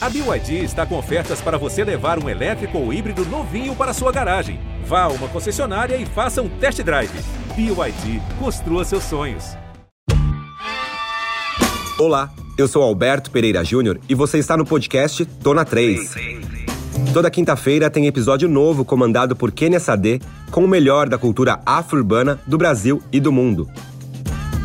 A BYD está com ofertas para você levar um elétrico ou híbrido novinho para sua garagem. Vá a uma concessionária e faça um test drive. BYD, construa seus sonhos. Olá, eu sou Alberto Pereira Júnior e você está no podcast Tô na 3. Toda quinta-feira tem episódio novo comandado por Kenia Sade com o melhor da cultura afro-urbana do Brasil e do mundo.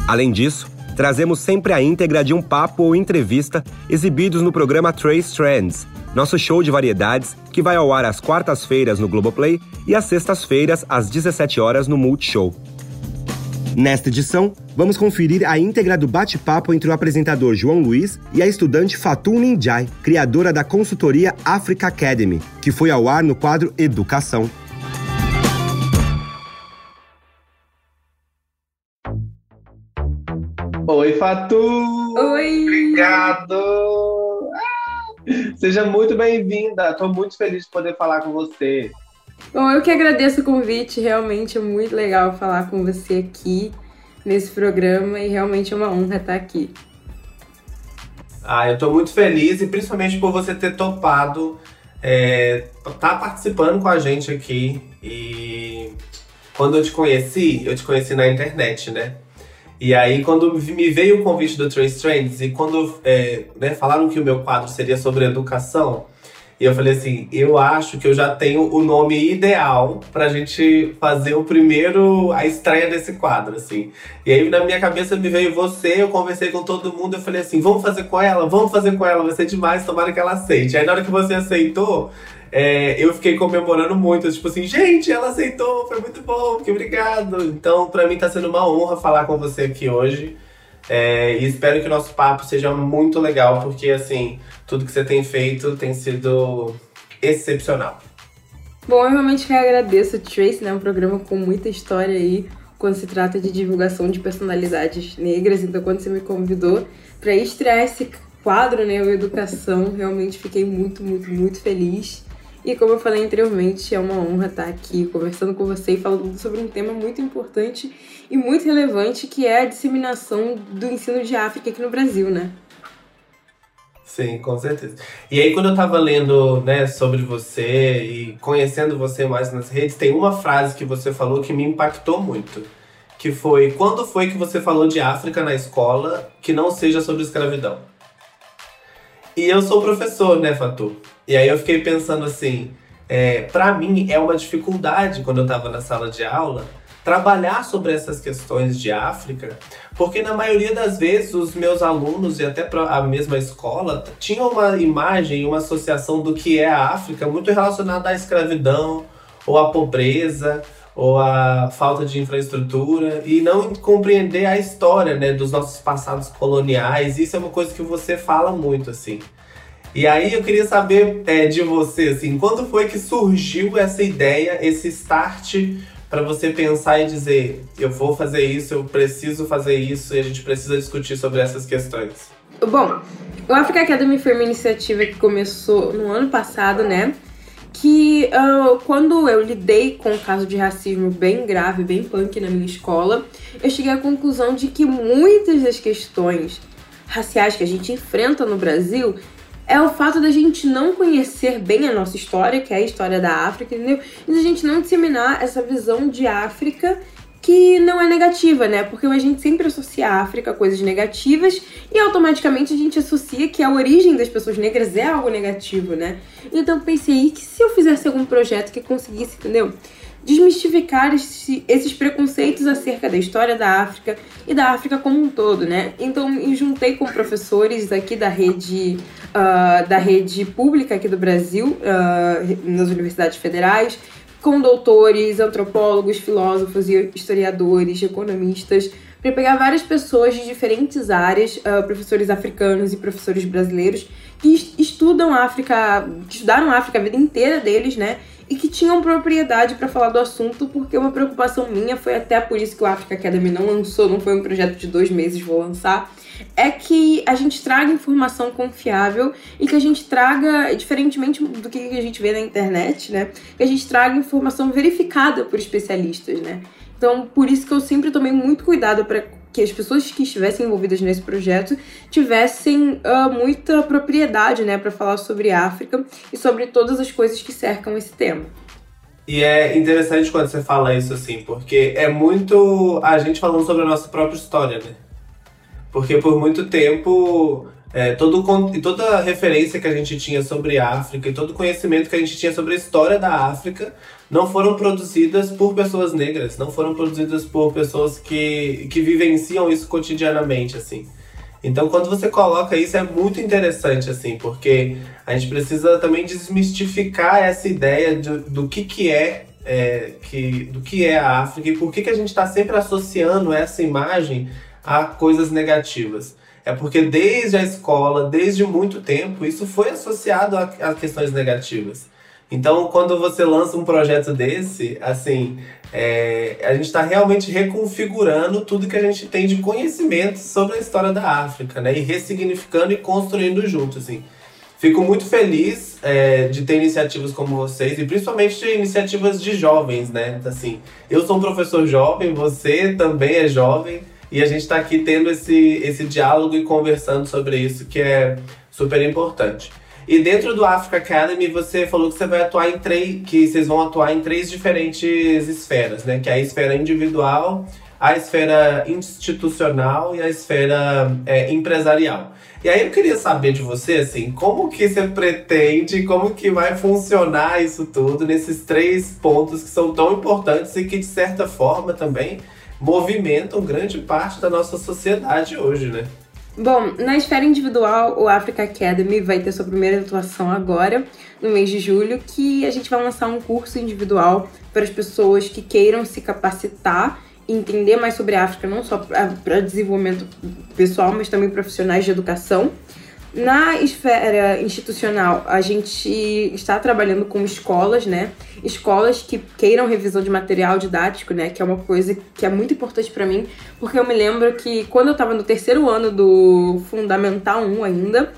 Além disso, trazemos sempre a íntegra de um papo ou entrevista exibidos no programa Trace Trends, nosso show de variedades que vai ao ar às quartas-feiras no Globoplay e às sextas-feiras às 17 horas no Multishow. Nesta edição, vamos conferir a íntegra do bate-papo entre o apresentador João Luiz e a estudante Fatou Ninjai, criadora da consultoria Africa Academy, que foi ao ar no quadro Educação. Oi, Fatu! Oi! Obrigado! Ah, seja muito bem-vinda. Estou muito feliz de poder falar com você. Bom, eu que agradeço o convite. Realmente é muito legal falar com você aqui nesse programa e realmente é uma honra estar aqui. Ah, eu estou muito feliz e principalmente por você ter topado é, tá participando com a gente aqui. E quando eu te conheci, eu te conheci na internet, né? E aí, quando me veio o convite do Trace Trends e quando é, né, falaram que o meu quadro seria sobre educação, e eu falei assim, eu acho que eu já tenho o nome ideal pra gente fazer o primeiro, a estreia desse quadro, assim. E aí na minha cabeça me veio você, eu conversei com todo mundo, eu falei assim, vamos fazer com ela, vamos fazer com ela, vai ser demais, tomara que ela aceite. Aí na hora que você aceitou, é, eu fiquei comemorando muito, tipo assim, gente, ela aceitou, foi muito bom, que obrigado. Então, para mim tá sendo uma honra falar com você aqui hoje. É, e espero que o nosso papo seja muito legal, porque assim, tudo que você tem feito tem sido excepcional. Bom, eu realmente agradeço o Trace, né? Um programa com muita história aí quando se trata de divulgação de personalidades negras. Então, quando você me convidou para estrear esse quadro, né, o Educação, realmente fiquei muito, muito, muito feliz. E como eu falei anteriormente, é uma honra estar aqui conversando com você e falando sobre um tema muito importante e muito relevante, que é a disseminação do ensino de África aqui no Brasil, né? Sim, com certeza. E aí, quando eu tava lendo né, sobre você e conhecendo você mais nas redes, tem uma frase que você falou que me impactou muito. Que foi, quando foi que você falou de África na escola que não seja sobre escravidão? E eu sou professor, né, Fatu? E aí eu fiquei pensando assim, é, para mim é uma dificuldade quando eu estava na sala de aula trabalhar sobre essas questões de África, porque na maioria das vezes os meus alunos e até a mesma escola tinham uma imagem, uma associação do que é a África muito relacionada à escravidão ou à pobreza ou à falta de infraestrutura e não compreender a história, né, dos nossos passados coloniais. Isso é uma coisa que você fala muito assim. E aí eu queria saber é, de você, assim, quando foi que surgiu essa ideia, esse start para você pensar e dizer, eu vou fazer isso, eu preciso fazer isso e a gente precisa discutir sobre essas questões? Bom, o Africa Academy foi uma iniciativa que começou no ano passado, né? Que uh, quando eu lidei com um caso de racismo bem grave, bem punk na minha escola, eu cheguei à conclusão de que muitas das questões raciais que a gente enfrenta no Brasil é o fato da gente não conhecer bem a nossa história, que é a história da África, entendeu? E da gente não disseminar essa visão de África que não é negativa, né? Porque a gente sempre associa a África a coisas negativas e automaticamente a gente associa que a origem das pessoas negras é algo negativo, né? Então pensei que se eu fizesse algum projeto que conseguisse, entendeu? Desmistificar esse, esses preconceitos acerca da história da África e da África como um todo, né? Então me juntei com professores aqui da rede uh, da rede pública aqui do Brasil, uh, nas universidades federais, com doutores, antropólogos, filósofos e historiadores, economistas, para pegar várias pessoas de diferentes áreas, uh, professores africanos e professores brasileiros que estudam a África, que estudaram a África a vida inteira deles, né? E que tinham propriedade para falar do assunto, porque uma preocupação minha foi até por isso que o Africa Academy não lançou, não foi um projeto de dois meses, vou lançar, é que a gente traga informação confiável e que a gente traga, diferentemente do que a gente vê na internet, né, que a gente traga informação verificada por especialistas, né. Então, por isso que eu sempre tomei muito cuidado para que as pessoas que estivessem envolvidas nesse projeto tivessem uh, muita propriedade, né, para falar sobre África e sobre todas as coisas que cercam esse tema. E é interessante quando você fala isso assim, porque é muito a gente falando sobre a nossa própria história, né? Porque por muito tempo é, todo, toda referência que a gente tinha sobre a África e todo conhecimento que a gente tinha sobre a história da África não foram produzidas por pessoas negras, não foram produzidas por pessoas que, que vivenciam isso cotidianamente, assim. Então, quando você coloca isso, é muito interessante, assim, porque a gente precisa também desmistificar essa ideia de, do que, que é, é, que, do que é a África e por que, que a gente está sempre associando essa imagem a coisas negativas. É porque desde a escola, desde muito tempo, isso foi associado a, a questões negativas. Então, quando você lança um projeto desse, assim, é, a gente está realmente reconfigurando tudo que a gente tem de conhecimento sobre a história da África, né? E ressignificando e construindo junto, assim. Fico muito feliz é, de ter iniciativas como vocês e principalmente iniciativas de jovens, né? Assim, eu sou um professor jovem, você também é jovem e a gente está aqui tendo esse, esse diálogo e conversando sobre isso que é super importante. E dentro do Africa Academy, você falou que você vai atuar em três, que vocês vão atuar em três diferentes esferas, né? Que é a esfera individual, a esfera institucional e a esfera é, empresarial. E aí eu queria saber de você, assim, como que você pretende, como que vai funcionar isso tudo nesses três pontos que são tão importantes e que, de certa forma, também movimentam grande parte da nossa sociedade hoje, né? Bom, na esfera individual, o Africa Academy vai ter sua primeira atuação agora, no mês de julho, que a gente vai lançar um curso individual para as pessoas que queiram se capacitar e entender mais sobre a África, não só para desenvolvimento pessoal, mas também profissionais de educação. Na esfera institucional, a gente está trabalhando com escolas, né? Escolas que queiram revisão de material didático, né? Que é uma coisa que é muito importante para mim, porque eu me lembro que quando eu estava no terceiro ano do Fundamental 1 ainda,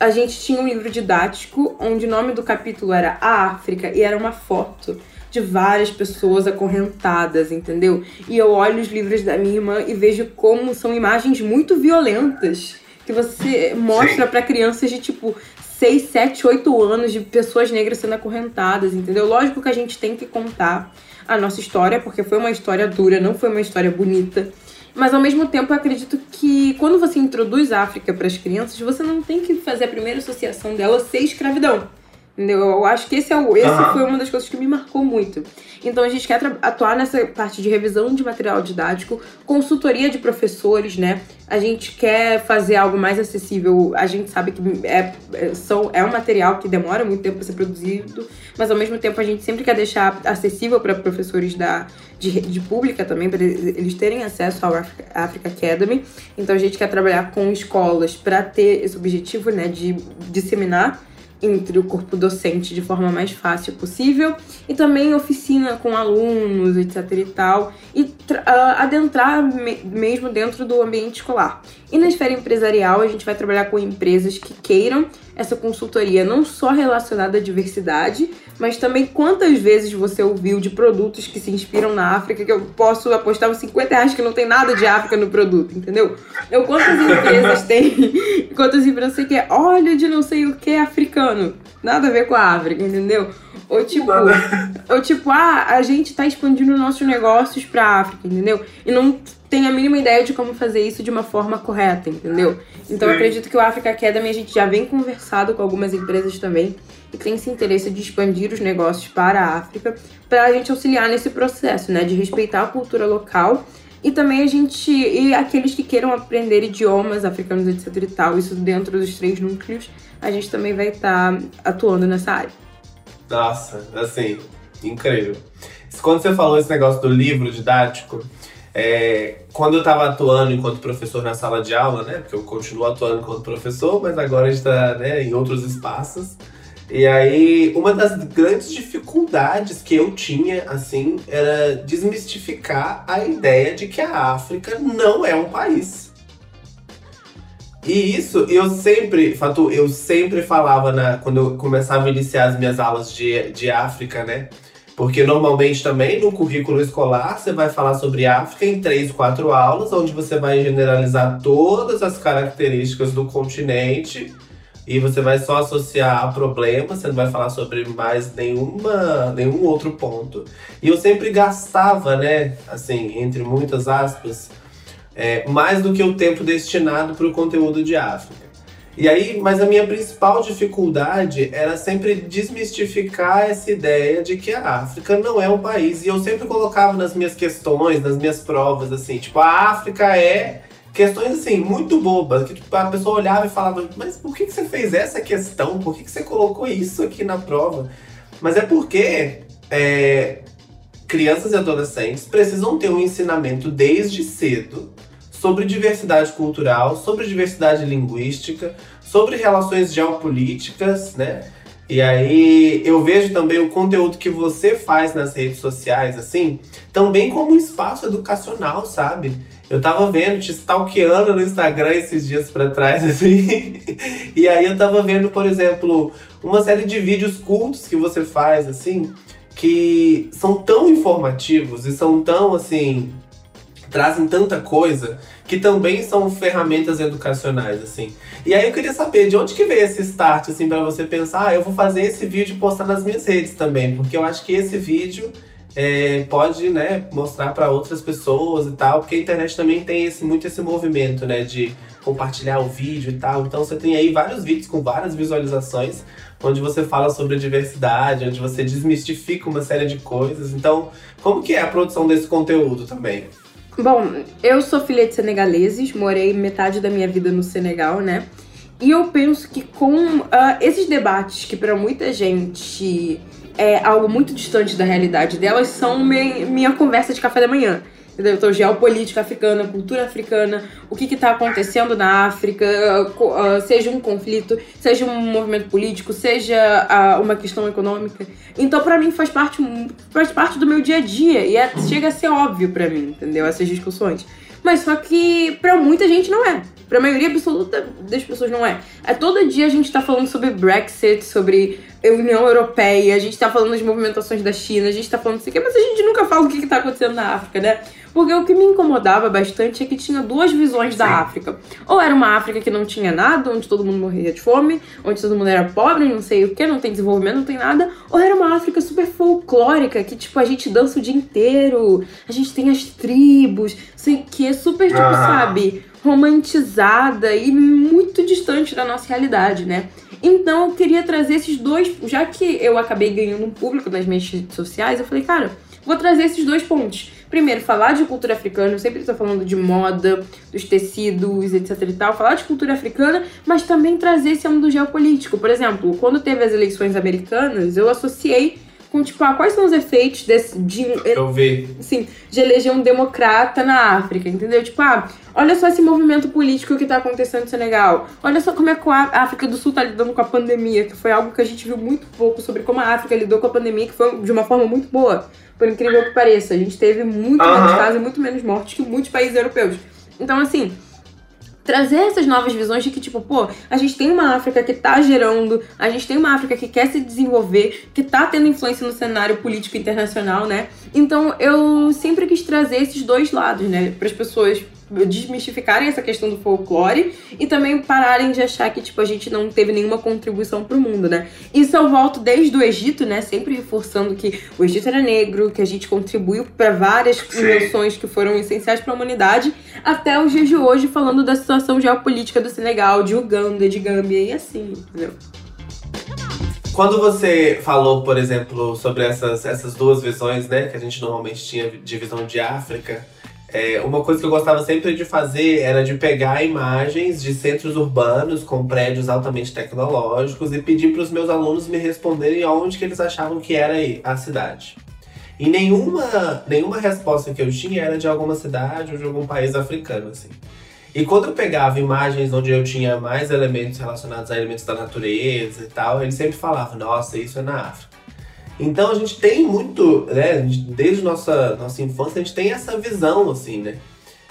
a gente tinha um livro didático onde o nome do capítulo era A África e era uma foto de várias pessoas acorrentadas, entendeu? E eu olho os livros da minha irmã e vejo como são imagens muito violentas que você mostra para crianças de tipo 6, 7, 8 anos de pessoas negras sendo acorrentadas, entendeu? Lógico que a gente tem que contar a nossa história, porque foi uma história dura, não foi uma história bonita. Mas ao mesmo tempo eu acredito que quando você introduz a África para as crianças, você não tem que fazer a primeira associação dela ser escravidão. Entendeu? Eu acho que esse, é o, esse uhum. foi uma das coisas que me marcou muito. Então a gente quer atuar nessa parte de revisão de material didático, consultoria de professores, né? A gente quer fazer algo mais acessível. A gente sabe que é, é, são, é um material que demora muito tempo para ser produzido, mas ao mesmo tempo a gente sempre quer deixar acessível para professores da, de, de pública também, para eles terem acesso ao Africa, Africa Academy. Então a gente quer trabalhar com escolas para ter esse objetivo, né, de disseminar entre o corpo docente de forma mais fácil possível e também oficina com alunos, etc e tal, e adentrar me mesmo dentro do ambiente escolar. E na esfera empresarial, a gente vai trabalhar com empresas que queiram essa consultoria não só relacionada à diversidade, mas também quantas vezes você ouviu de produtos que se inspiram na África, que eu posso apostar uns 50 reais que não tem nada de África no produto, entendeu? Eu quantas empresas tem, quantas empresas que é óleo de não sei o que africano, nada a ver com a África, entendeu? Ou tipo, ou tipo, ah, a gente tá expandindo nossos negócios pra África, entendeu? E não tem a mínima ideia de como fazer isso de uma forma correta, entendeu? Então eu acredito que o Africa Academy a gente já vem conversado com algumas empresas também e tem esse interesse de expandir os negócios para a África, para a gente auxiliar nesse processo, né, de respeitar a cultura local e também a gente e aqueles que queiram aprender idiomas africanos etc e tal, isso dentro dos três núcleos, a gente também vai estar tá atuando nessa área. Nossa, assim, incrível. Quando você falou esse negócio do livro didático, é, quando eu estava atuando enquanto professor na sala de aula, né? Porque eu continuo atuando enquanto professor, mas agora a gente está né, em outros espaços. E aí, uma das grandes dificuldades que eu tinha, assim, era desmistificar a ideia de que a África não é um país. E isso eu sempre, Fatu, eu sempre falava na, quando eu começava a iniciar as minhas aulas de, de África, né? Porque normalmente também no currículo escolar você vai falar sobre África em três, quatro aulas, onde você vai generalizar todas as características do continente e você vai só associar a problemas, você não vai falar sobre mais nenhuma, nenhum outro ponto. E eu sempre gastava, né, assim, entre muitas aspas, é, mais do que o tempo destinado para o conteúdo de África. E aí, mas a minha principal dificuldade era sempre desmistificar essa ideia de que a África não é um país. E eu sempre colocava nas minhas questões, nas minhas provas, assim, tipo, a África é questões assim, muito bobas, que tipo, a pessoa olhava e falava, mas por que, que você fez essa questão? Por que, que você colocou isso aqui na prova? Mas é porque é, crianças e adolescentes precisam ter um ensinamento desde cedo sobre diversidade cultural, sobre diversidade linguística, sobre relações geopolíticas, né? E aí eu vejo também o conteúdo que você faz nas redes sociais, assim, também como um espaço educacional, sabe? Eu tava vendo, te stalkeando no Instagram esses dias para trás, assim. e aí eu tava vendo, por exemplo, uma série de vídeos curtos que você faz, assim, que são tão informativos e são tão, assim, trazem tanta coisa que também são ferramentas educacionais, assim. E aí eu queria saber de onde que veio esse start, assim, para você pensar, ah, eu vou fazer esse vídeo e postar nas minhas redes também, porque eu acho que esse vídeo é, pode né, mostrar para outras pessoas e tal, porque a internet também tem esse, muito esse movimento né, de compartilhar o vídeo e tal. Então você tem aí vários vídeos com várias visualizações, onde você fala sobre diversidade, onde você desmistifica uma série de coisas. Então, como que é a produção desse conteúdo também? Bom, eu sou filha de senegaleses, morei metade da minha vida no Senegal, né? E eu penso que com uh, esses debates que para muita gente é algo muito distante da realidade delas são minha, minha conversa de café da manhã. Entendeu? Então, geopolítica africana, cultura africana, o que está acontecendo na África, uh, seja um conflito, seja um movimento político, seja uh, uma questão econômica. Então, para mim, faz parte, faz parte do meu dia a dia e é, chega a ser óbvio para mim, entendeu? Essas discussões. Mas só que para muita gente não é. Pra maioria absoluta das pessoas não é. É todo dia a gente tá falando sobre Brexit, sobre União Europeia, a gente tá falando das movimentações da China, a gente tá falando isso aqui, mas a gente nunca fala o que, que tá acontecendo na África, né? Porque o que me incomodava bastante é que tinha duas visões Sim. da África. Ou era uma África que não tinha nada, onde todo mundo morria de fome, onde todo mundo era pobre, não sei o que, não tem desenvolvimento, não tem nada. Ou era uma África super folclórica, que tipo, a gente dança o dia inteiro, a gente tem as tribos, sei que, é super, tipo, ah. sabe, romantizada e muito distante da nossa realidade, né? Então eu queria trazer esses dois, já que eu acabei ganhando um público nas minhas redes sociais, eu falei, cara, vou trazer esses dois pontos primeiro, falar de cultura africana, eu sempre estou falando de moda, dos tecidos, etc e tal, falar de cultura africana, mas também trazer esse âmbito geopolítico. Por exemplo, quando teve as eleições americanas, eu associei com, tipo, ah, quais são os efeitos desse, de, eu vi. Assim, de eleger um democrata na África, entendeu? Tipo, ah, olha só esse movimento político que tá acontecendo no Senegal. Olha só como é que a África do Sul tá lidando com a pandemia, que foi algo que a gente viu muito pouco sobre como a África lidou com a pandemia, que foi de uma forma muito boa por incrível que pareça. A gente teve muito menos casos e muito menos mortes que muitos países europeus. Então, assim, trazer essas novas visões de que, tipo, pô, a gente tem uma África que tá gerando, a gente tem uma África que quer se desenvolver, que tá tendo influência no cenário político internacional, né? Então eu sempre quis trazer esses dois lados, né, para as pessoas desmistificarem essa questão do folclore e também pararem de achar que, tipo, a gente não teve nenhuma contribuição pro mundo, né? Isso eu volto desde o Egito, né? Sempre reforçando que o Egito era negro, que a gente contribuiu para várias invenções que foram essenciais para a humanidade, até os dias de hoje falando da situação geopolítica do Senegal, de Uganda, de Gâmbia e assim, entendeu? Quando você falou, por exemplo, sobre essas, essas duas visões, né, que a gente normalmente tinha de visão de África, é, uma coisa que eu gostava sempre de fazer era de pegar imagens de centros urbanos com prédios altamente tecnológicos e pedir para os meus alunos me responderem onde que eles achavam que era a cidade. E nenhuma, nenhuma resposta que eu tinha era de alguma cidade ou de algum país africano, assim. E quando eu pegava imagens onde eu tinha mais elementos relacionados a elementos da natureza e tal, eles sempre falavam, nossa, isso é na África. Então a gente tem muito, né, desde nossa, nossa infância, a gente tem essa visão, assim, né?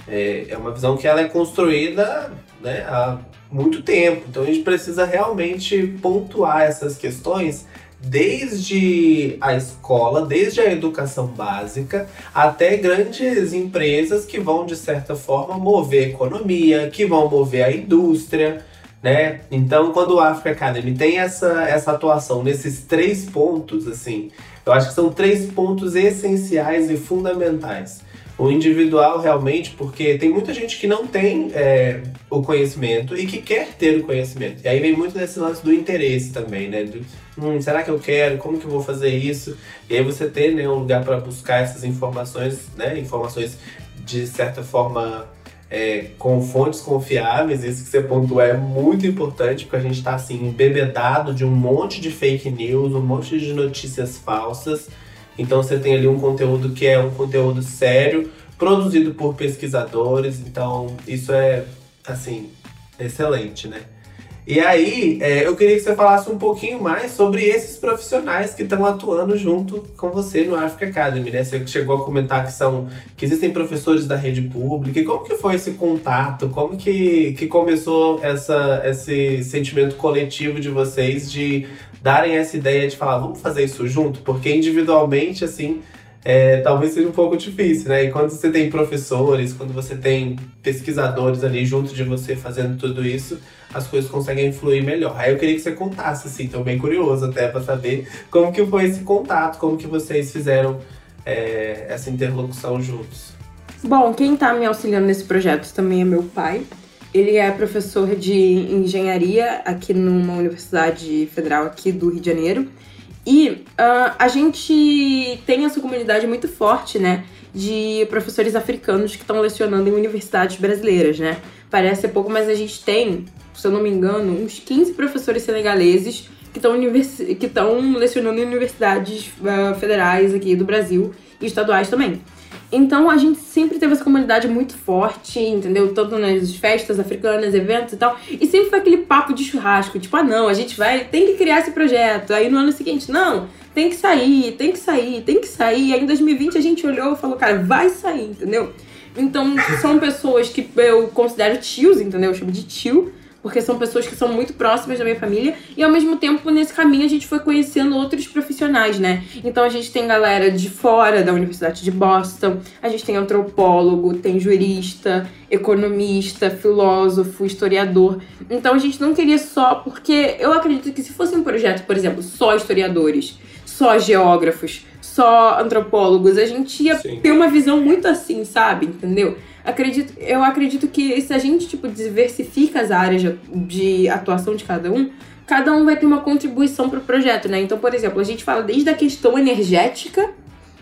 É, é uma visão que ela é construída né, há muito tempo. Então a gente precisa realmente pontuar essas questões desde a escola, desde a educação básica, até grandes empresas que vão, de certa forma, mover a economia, que vão mover a indústria, né? Então, quando o Africa Academy tem essa, essa atuação nesses três pontos, assim, eu acho que são três pontos essenciais e fundamentais. O individual, realmente, porque tem muita gente que não tem é, o conhecimento e que quer ter o conhecimento. E aí vem muito desse lance do interesse também, né? Do, hum, será que eu quero? Como que eu vou fazer isso? E aí você ter né, um lugar para buscar essas informações, né? Informações de certa forma é, com fontes confiáveis, isso que você pontuou é muito importante, porque a gente está assim, embebedado de um monte de fake news, um monte de notícias falsas. Então você tem ali um conteúdo que é um conteúdo sério, produzido por pesquisadores, então isso é assim, excelente, né? E aí, é, eu queria que você falasse um pouquinho mais sobre esses profissionais que estão atuando junto com você no Africa Academy, né? Você chegou a comentar que são que existem professores da rede pública. E como que foi esse contato? Como que, que começou essa, esse sentimento coletivo de vocês de darem essa ideia de falar, vamos fazer isso junto? Porque individualmente, assim, é, talvez seja um pouco difícil, né? E quando você tem professores, quando você tem pesquisadores ali junto de você fazendo tudo isso, as coisas conseguem fluir melhor. Aí eu queria que você contasse, assim, tô bem curioso até para saber como que foi esse contato, como que vocês fizeram é, essa interlocução juntos. Bom, quem está me auxiliando nesse projeto também é meu pai. Ele é professor de engenharia aqui numa universidade federal aqui do Rio de Janeiro. E uh, a gente tem essa comunidade muito forte, né? De professores africanos que estão lecionando em universidades brasileiras, né? Parece pouco, mas a gente tem, se eu não me engano, uns 15 professores senegaleses que estão univers... lecionando em universidades uh, federais aqui do Brasil e estaduais também. Então a gente sempre teve essa comunidade muito forte, entendeu? Tanto nas festas africanas, eventos e tal. E sempre foi aquele papo de churrasco, tipo, ah não, a gente vai, tem que criar esse projeto. Aí no ano seguinte, não, tem que sair, tem que sair, tem que sair. Aí em 2020 a gente olhou e falou, cara, vai sair, entendeu? Então são pessoas que eu considero tios, entendeu? Eu chamo de tio porque são pessoas que são muito próximas da minha família e ao mesmo tempo nesse caminho a gente foi conhecendo outros profissionais, né? Então a gente tem galera de fora da Universidade de Boston, a gente tem antropólogo, tem jurista, economista, filósofo, historiador. Então a gente não queria só porque eu acredito que se fosse um projeto, por exemplo, só historiadores, só geógrafos, só antropólogos, a gente ia Sim. ter uma visão muito assim, sabe? Entendeu? acredito, eu acredito que se a gente tipo diversifica as áreas de, de atuação de cada um, cada um vai ter uma contribuição para o projeto, né? Então, por exemplo, a gente fala desde a questão energética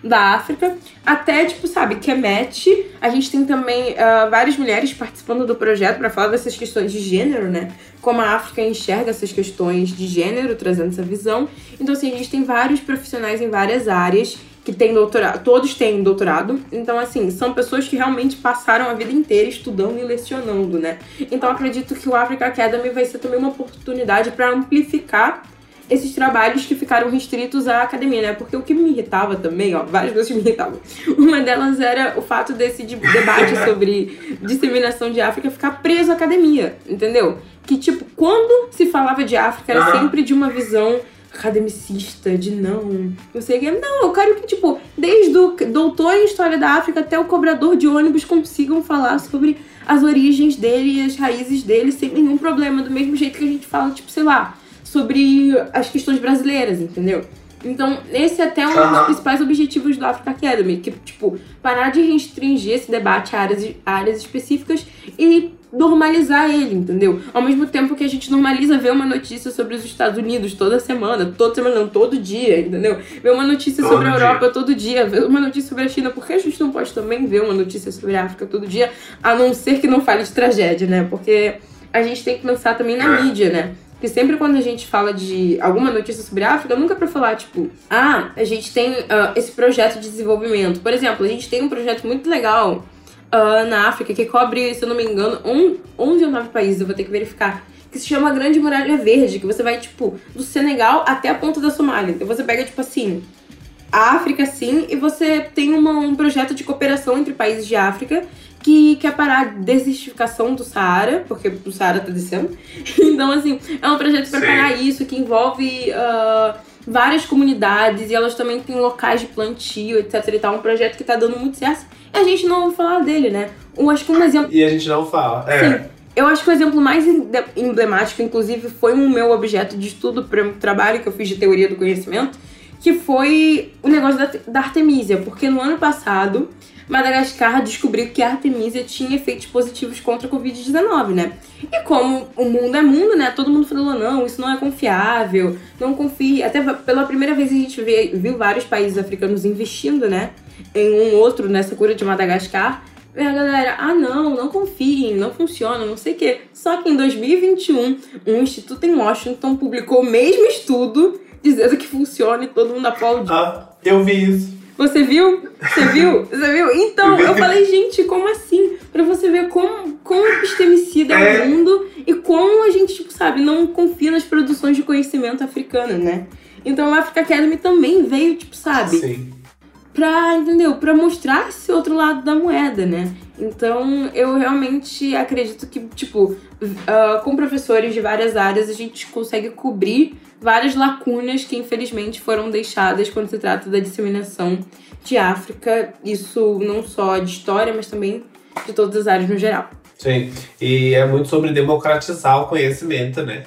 da África até, tipo, sabe, Kemet. A gente tem também uh, várias mulheres participando do projeto para falar dessas questões de gênero, né? Como a África enxerga essas questões de gênero, trazendo essa visão. Então, assim, a gente tem vários profissionais em várias áreas que têm doutorado, todos têm doutorado. Então, assim, são pessoas que realmente passaram a vida inteira estudando e lecionando, né? Então, acredito que o Africa Academy vai ser também uma oportunidade para amplificar esses trabalhos que ficaram restritos à academia, né? Porque o que me irritava também, ó, várias coisas me irritavam. Uma delas era o fato desse debate sobre disseminação de África ficar preso à academia, entendeu? Que, tipo, quando se falava de África, era sempre de uma visão academicista, de não, eu sei que. Não, eu quero que, tipo, desde o doutor em História da África até o cobrador de ônibus consigam falar sobre as origens dele e as raízes dele sem nenhum problema, do mesmo jeito que a gente fala, tipo, sei lá, sobre as questões brasileiras, entendeu? Então, esse é até um dos principais objetivos do Africa Academy, que, tipo, parar de restringir esse debate a áreas, a áreas específicas e normalizar ele, entendeu? Ao mesmo tempo que a gente normaliza ver uma notícia sobre os Estados Unidos toda semana, toda semana não, todo dia, entendeu? Ver uma notícia todo sobre a Europa todo dia, ver uma notícia sobre a China, por que a gente não pode também ver uma notícia sobre a África todo dia, a não ser que não fale de tragédia, né? Porque a gente tem que pensar também na mídia, né? Porque sempre quando a gente fala de alguma notícia sobre a África, nunca é pra falar, tipo, ah, a gente tem uh, esse projeto de desenvolvimento. Por exemplo, a gente tem um projeto muito legal uh, na África que cobre, se eu não me engano, um, 11 ou 9 países, eu vou ter que verificar. Que se chama Grande Muralha Verde, que você vai, tipo, do Senegal até a ponta da Somália. Então você pega, tipo assim, a África, sim, e você tem uma, um projeto de cooperação entre países de África que quer parar a desertificação do Saara, porque o Saara tá descendo. Então, assim, é um projeto para parar isso, que envolve uh, várias comunidades e elas também têm locais de plantio, etc e tal, um projeto que tá dando muito certo. E a gente não ouve falar dele, né? Eu acho que um exemplo. E a gente não fala. É. Sim. Eu acho que o exemplo mais emblemático, inclusive, foi o meu objeto de estudo para um trabalho que eu fiz de teoria do conhecimento, que foi o negócio da, da Artemisia, porque no ano passado Madagascar descobriu que a Artemisia tinha efeitos positivos contra a Covid-19, né? E como o mundo é mundo, né? Todo mundo falou, não, isso não é confiável, não confie. Até pela primeira vez a gente vê, viu vários países africanos investindo, né? Em um outro nessa cura de Madagascar. E a galera, ah não, não confiem, não funciona, não sei o quê. Só que em 2021, um instituto em Washington publicou o mesmo estudo dizendo que funciona e todo mundo aplaudiu. Ah, eu vi isso. Você viu? Você viu? Você viu? Então, eu falei, gente, como assim? Pra você ver como, como epistemicida é. o mundo e como a gente, tipo, sabe, não confia nas produções de conhecimento africano, né? Então, a Africa Academy também veio, tipo, sabe? Sim pra, entendeu? Pra mostrar esse outro lado da moeda, né? Então, eu realmente acredito que, tipo, uh, com professores de várias áreas, a gente consegue cobrir várias lacunas que, infelizmente, foram deixadas quando se trata da disseminação de África. Isso não só de história, mas também de todas as áreas no geral. Sim, e é muito sobre democratizar o conhecimento, né?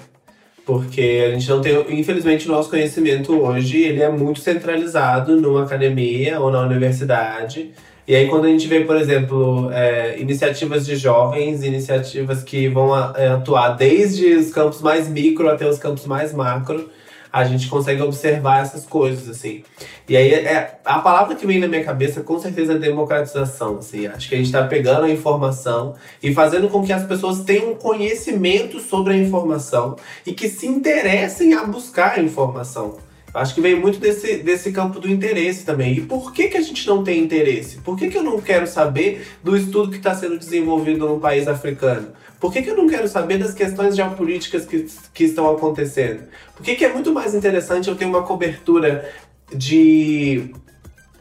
Porque a gente não tem, infelizmente, o nosso conhecimento hoje, ele é muito centralizado numa academia ou na universidade. E aí quando a gente vê, por exemplo, é, iniciativas de jovens, iniciativas que vão é, atuar desde os campos mais micro até os campos mais macro, a gente consegue observar essas coisas, assim. E aí, é, a palavra que vem na minha cabeça, com certeza, é democratização, assim. Acho que a gente está pegando a informação e fazendo com que as pessoas tenham conhecimento sobre a informação e que se interessem a buscar a informação. Acho que vem muito desse, desse campo do interesse também. E por que, que a gente não tem interesse? Por que, que eu não quero saber do estudo que está sendo desenvolvido no país africano? Por que, que eu não quero saber das questões geopolíticas que, que estão acontecendo? Por que, que é muito mais interessante eu ter uma cobertura de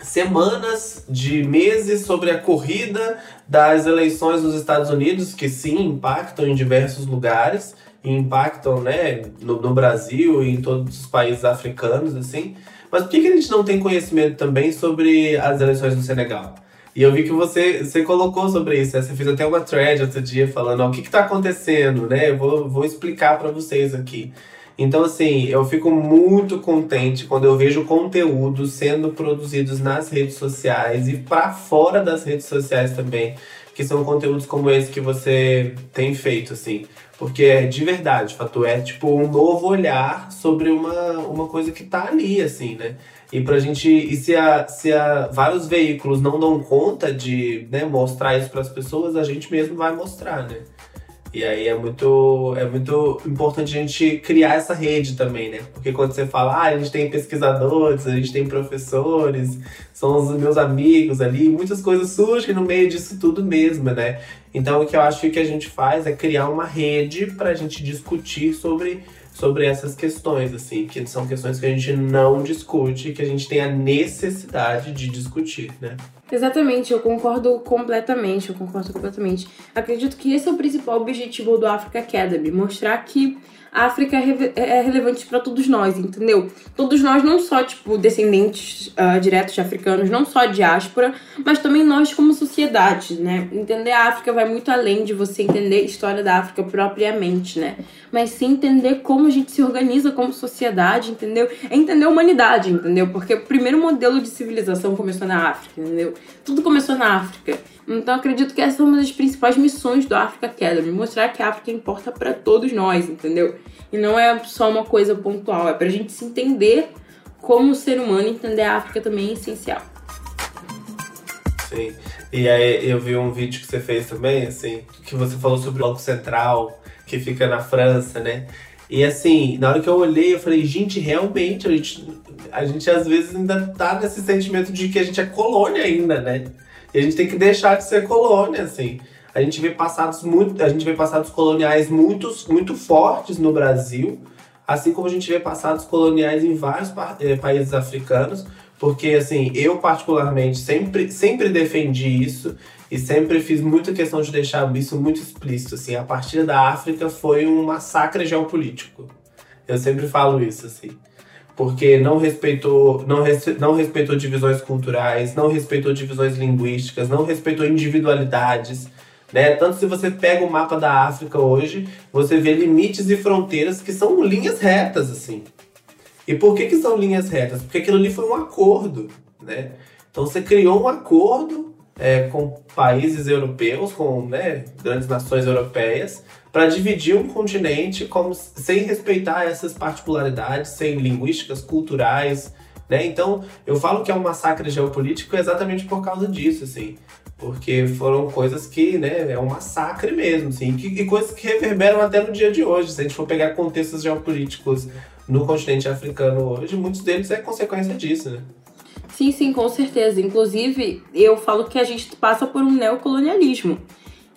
semanas, de meses sobre a corrida das eleições nos Estados Unidos, que sim impactam em diversos lugares, impactam né, no, no Brasil e em todos os países africanos, assim. Mas por que, que a gente não tem conhecimento também sobre as eleições no Senegal? E eu vi que você, você colocou sobre isso, né? Você fez até uma thread outro dia falando, ó, o que está acontecendo, né? Eu vou, vou explicar para vocês aqui. Então, assim, eu fico muito contente quando eu vejo conteúdos sendo produzidos nas redes sociais e para fora das redes sociais também, que são conteúdos como esse que você tem feito, assim. Porque é de verdade, fato é tipo um novo olhar sobre uma, uma coisa que tá ali, assim, né? E pra gente. E se, a, se a, vários veículos não dão conta de né, mostrar isso para as pessoas, a gente mesmo vai mostrar, né? E aí é muito, é muito importante a gente criar essa rede também, né? Porque quando você fala, ah, a gente tem pesquisadores, a gente tem professores, são os meus amigos ali, muitas coisas surgem no meio disso tudo mesmo, né? Então o que eu acho que a gente faz é criar uma rede para a gente discutir sobre sobre essas questões, assim, que são questões que a gente não discute, que a gente tem a necessidade de discutir, né? Exatamente, eu concordo completamente, eu concordo completamente. Acredito que esse é o principal objetivo do Africa Academy, mostrar que a África é, é relevante para todos nós, entendeu? Todos nós, não só, tipo, descendentes uh, diretos de africanos, não só diáspora, mas também nós como sociedade, né? Entender a África vai muito além de você entender a história da África propriamente, né? Mas sim entender como a gente se organiza como sociedade, entendeu? É entender a humanidade, entendeu? Porque o primeiro modelo de civilização começou na África, entendeu? Tudo começou na África. Então acredito que essa é uma das principais missões do Africa Academy, mostrar que a África importa para todos nós, entendeu? E não é só uma coisa pontual, é pra gente se entender como ser humano, entender a África também é essencial. Sim. E aí eu vi um vídeo que você fez também, assim, que você falou sobre o Banco Central, que fica na França, né? E assim, na hora que eu olhei, eu falei, gente, realmente, a gente, a gente às vezes ainda tá nesse sentimento de que a gente é colônia ainda, né? E a gente tem que deixar de ser colônia, assim. A gente vê passados muito, a gente vê passados coloniais muito, muito fortes no Brasil, assim como a gente vê passados coloniais em vários eh, países africanos, porque assim, eu particularmente sempre, sempre defendi isso e sempre fiz muita questão de deixar isso muito explícito, assim, a partir da África foi um massacre geopolítico. Eu sempre falo isso, assim. Porque não respeitou, não, res, não respeitou divisões culturais, não respeitou divisões linguísticas, não respeitou individualidades. Né? Tanto se você pega o mapa da África hoje, você vê limites e fronteiras que são linhas retas, assim. E por que, que são linhas retas? Porque aquilo ali foi um acordo, né? Então você criou um acordo é, com países europeus, com né, grandes nações europeias, para dividir um continente como, sem respeitar essas particularidades, sem linguísticas, culturais. Né? Então, eu falo que é um massacre geopolítico exatamente por causa disso, assim. Porque foram coisas que, né, é um massacre mesmo, assim, que, e coisas que reverberam até no dia de hoje. Se a gente for pegar contextos geopolíticos no continente africano hoje, muitos deles é consequência disso, né? Sim, sim, com certeza. Inclusive, eu falo que a gente passa por um neocolonialismo.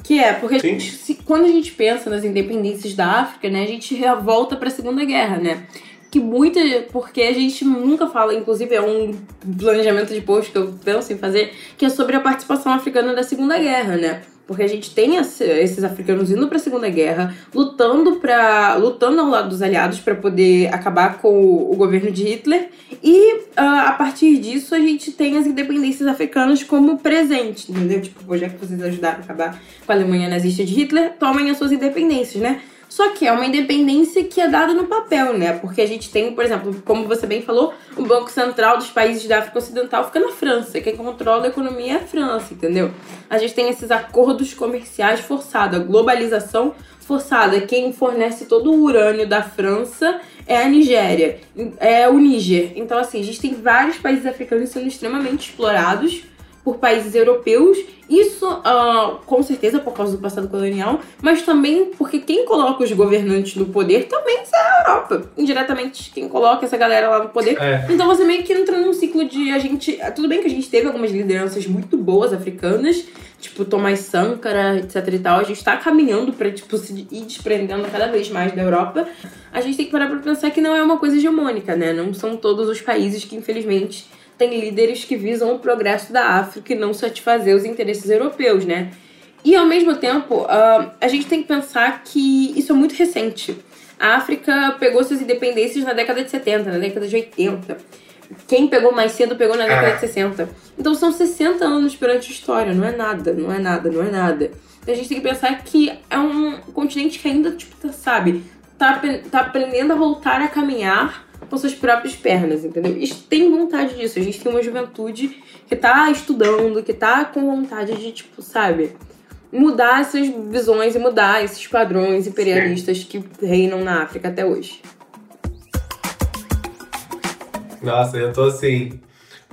Que é, porque a gente, se, quando a gente pensa nas independências da África, né, a gente volta para a Segunda Guerra, né? Que muita. Porque a gente nunca fala, inclusive é um planejamento de post que eu penso em fazer, que é sobre a participação africana da Segunda Guerra, né? Porque a gente tem esses africanos indo para a Segunda Guerra, lutando para lutando ao lado dos aliados para poder acabar com o, governo de Hitler, e uh, a partir disso a gente tem as independências africanas como presente, entendeu? Tipo, já que vocês ajudaram a acabar com a Alemanha nazista de Hitler, tomem as suas independências, né? Só que é uma independência que é dada no papel, né? Porque a gente tem, por exemplo, como você bem falou, o Banco Central dos países da África Ocidental fica na França. Quem controla a economia é a França, entendeu? A gente tem esses acordos comerciais forçados, a globalização forçada. Quem fornece todo o urânio da França é a Nigéria, é o Níger. Então, assim, a gente tem vários países africanos sendo extremamente explorados por países europeus. Isso, uh, com certeza, por causa do passado colonial, mas também porque quem coloca os governantes no poder também é a Europa. Indiretamente, quem coloca essa galera lá no poder. É. Então você meio que entra num ciclo de a gente. Tudo bem que a gente teve algumas lideranças muito boas africanas, tipo Thomas Sankara, etc e tal. A gente tá caminhando pra, tipo, se ir desprendendo cada vez mais da Europa. A gente tem que parar pra pensar que não é uma coisa hegemônica, né? Não são todos os países que, infelizmente tem líderes que visam o progresso da África e não satisfazer os interesses europeus, né? E ao mesmo tempo, uh, a gente tem que pensar que isso é muito recente. A África pegou suas independências na década de 70, na década de 80. Quem pegou mais cedo pegou na década de 60. Então são 60 anos perante a história, não é nada, não é nada, não é nada. Então a gente tem que pensar que é um continente que ainda, tipo, tá, sabe, tá, tá aprendendo a voltar a caminhar com suas próprias pernas, entendeu? E tem vontade disso. A gente tem uma juventude que tá estudando, que tá com vontade de, tipo, sabe, mudar essas visões e mudar esses padrões imperialistas Sim. que reinam na África até hoje. Nossa, eu tô assim,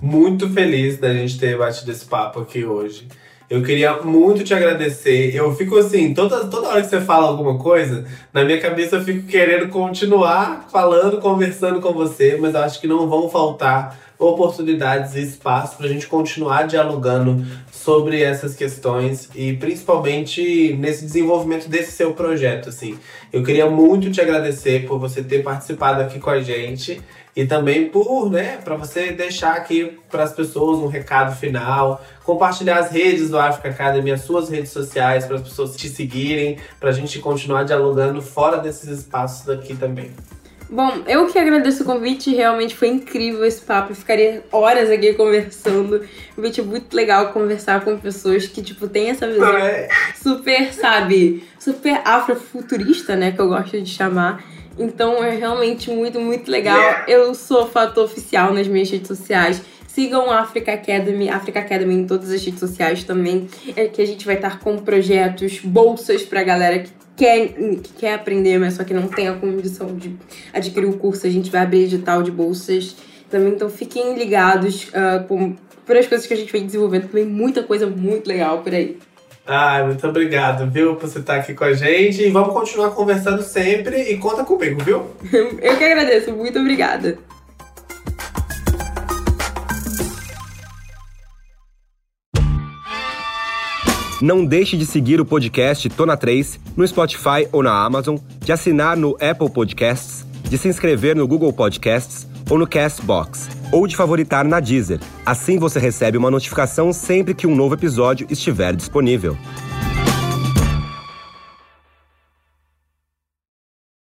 muito feliz da gente ter batido esse papo aqui hoje. Eu queria muito te agradecer. Eu fico assim, toda, toda hora que você fala alguma coisa, na minha cabeça eu fico querendo continuar falando, conversando com você, mas eu acho que não vão faltar oportunidades e espaço para a gente continuar dialogando sobre essas questões e principalmente nesse desenvolvimento desse seu projeto, assim. Eu queria muito te agradecer por você ter participado aqui com a gente e também por, né, para você deixar aqui para as pessoas um recado final, compartilhar as redes do Africa Academy, as suas redes sociais, para as pessoas te seguirem, para a gente continuar dialogando fora desses espaços aqui também. Bom, eu que agradeço o convite, realmente foi incrível esse papo, eu ficaria horas aqui conversando. Um convite muito legal conversar com pessoas que, tipo, tem essa visão é. super, sabe, super afrofuturista, né, que eu gosto de chamar. Então é realmente muito, muito legal. Eu sou fator oficial nas minhas redes sociais. Sigam a Africa Academy, Africa Academy em todas as redes sociais também. É que a gente vai estar com projetos, bolsas pra galera que quer, que quer aprender, mas só que não tem a condição de adquirir o curso. A gente vai abrir edital de bolsas também. Então fiquem ligados uh, com, por as coisas que a gente vem desenvolvendo. Tem muita coisa muito legal por aí. Ai, muito obrigado, viu, por você estar aqui com a gente. E vamos continuar conversando sempre e conta comigo, viu? Eu que agradeço, muito obrigada. Não deixe de seguir o podcast Tona 3 no Spotify ou na Amazon, de assinar no Apple Podcasts, de se inscrever no Google Podcasts ou no Castbox, ou de favoritar na Deezer. Assim você recebe uma notificação sempre que um novo episódio estiver disponível.